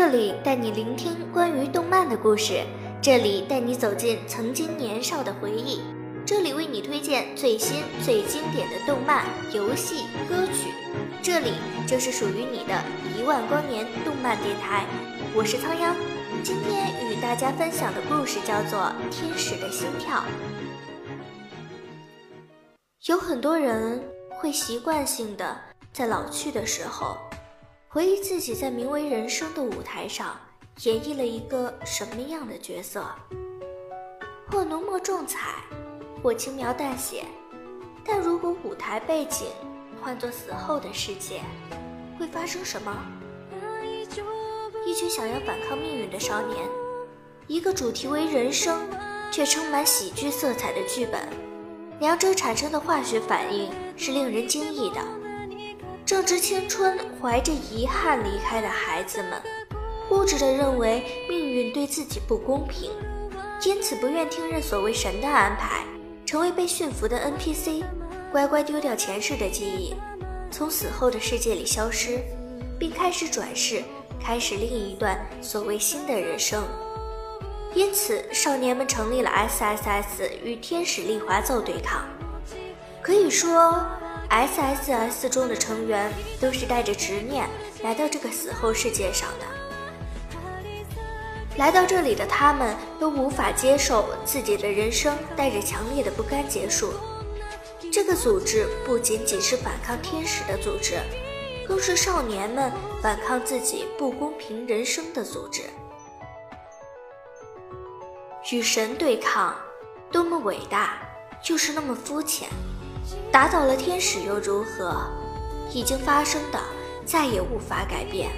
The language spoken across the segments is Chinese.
这里带你聆听关于动漫的故事，这里带你走进曾经年少的回忆，这里为你推荐最新最经典的动漫、游戏、歌曲，这里就是属于你的一万光年动漫电台。我是仓央，今天与大家分享的故事叫做《天使的心跳》。有很多人会习惯性的在老去的时候。回忆自己在名为人生的舞台上演绎了一个什么样的角色，或浓墨重彩，或轻描淡写。但如果舞台背景换作死后的世界，会发生什么？一群想要反抗命运的少年，一个主题为人生却充满喜剧色彩的剧本，两者产生的化学反应是令人惊异的。正值青春，怀着遗憾离开的孩子们，固执地认为命运对自己不公平，因此不愿听任所谓神的安排，成为被驯服的 NPC，乖乖丢掉前世的记忆，从死后的世界里消失，并开始转世，开始另一段所谓新的人生。因此，少年们成立了 SSS 与天使丽华奏对抗，可以说。S S S 中的成员都是带着执念来到这个死后世界上的。来到这里的他们都无法接受自己的人生带着强烈的不甘结束。这个组织不仅仅是反抗天使的组织，更是少年们反抗自己不公平人生的组织。与神对抗，多么伟大，就是那么肤浅。打倒了天使又如何？已经发生的再也无法改变。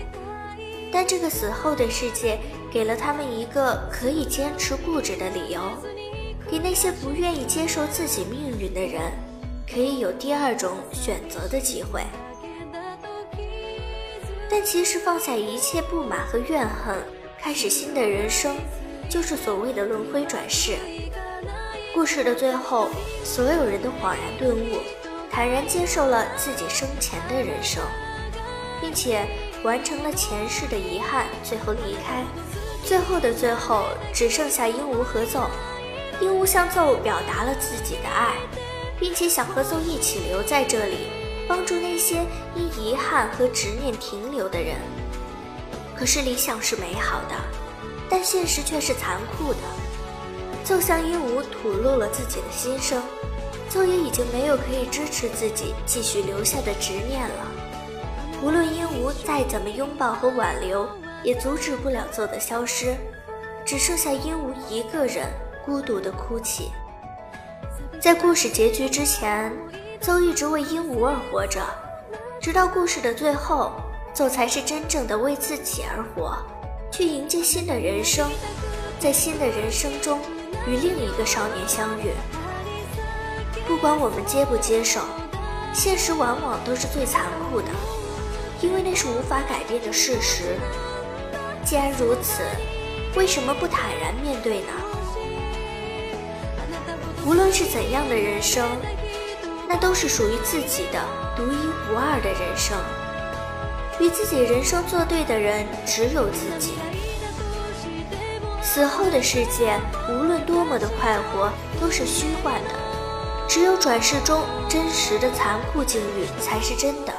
但这个死后的世界给了他们一个可以坚持固执的理由，给那些不愿意接受自己命运的人，可以有第二种选择的机会。但其实放下一切不满和怨恨，开始新的人生，就是所谓的轮回转世。故事的最后，所有人都恍然顿悟，坦然接受了自己生前的人生，并且完成了前世的遗憾，最后离开。最后的最后，只剩下鹦鹉合奏。鹦鹉向奏表达了自己的爱，并且想和奏一起留在这里，帮助那些因遗憾和执念停留的人。可是理想是美好的，但现实却是残酷的。奏向鹦鹉吐露了自己的心声，奏也已经没有可以支持自己继续留下的执念了。无论鹦鹉再怎么拥抱和挽留，也阻止不了奏的消失，只剩下鹦鹉一个人孤独的哭泣。在故事结局之前，奏一直为鹦鹉而活着，直到故事的最后，奏才是真正的为自己而活，去迎接新的人生，在新的人生中。与另一个少年相遇，不管我们接不接受，现实往往都是最残酷的，因为那是无法改变的事实。既然如此，为什么不坦然面对呢？无论是怎样的人生，那都是属于自己的独一无二的人生。与自己人生作对的人，只有自己。死后的世界，无论多么的快活，都是虚幻的。只有转世中真实的残酷境遇才是真的。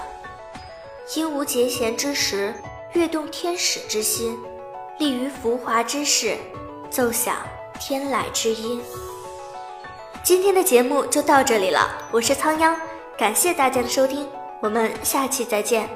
应无节弦之时，跃动天使之心；立于浮华之势，奏响天籁之音。今天的节目就到这里了，我是仓央，感谢大家的收听，我们下期再见。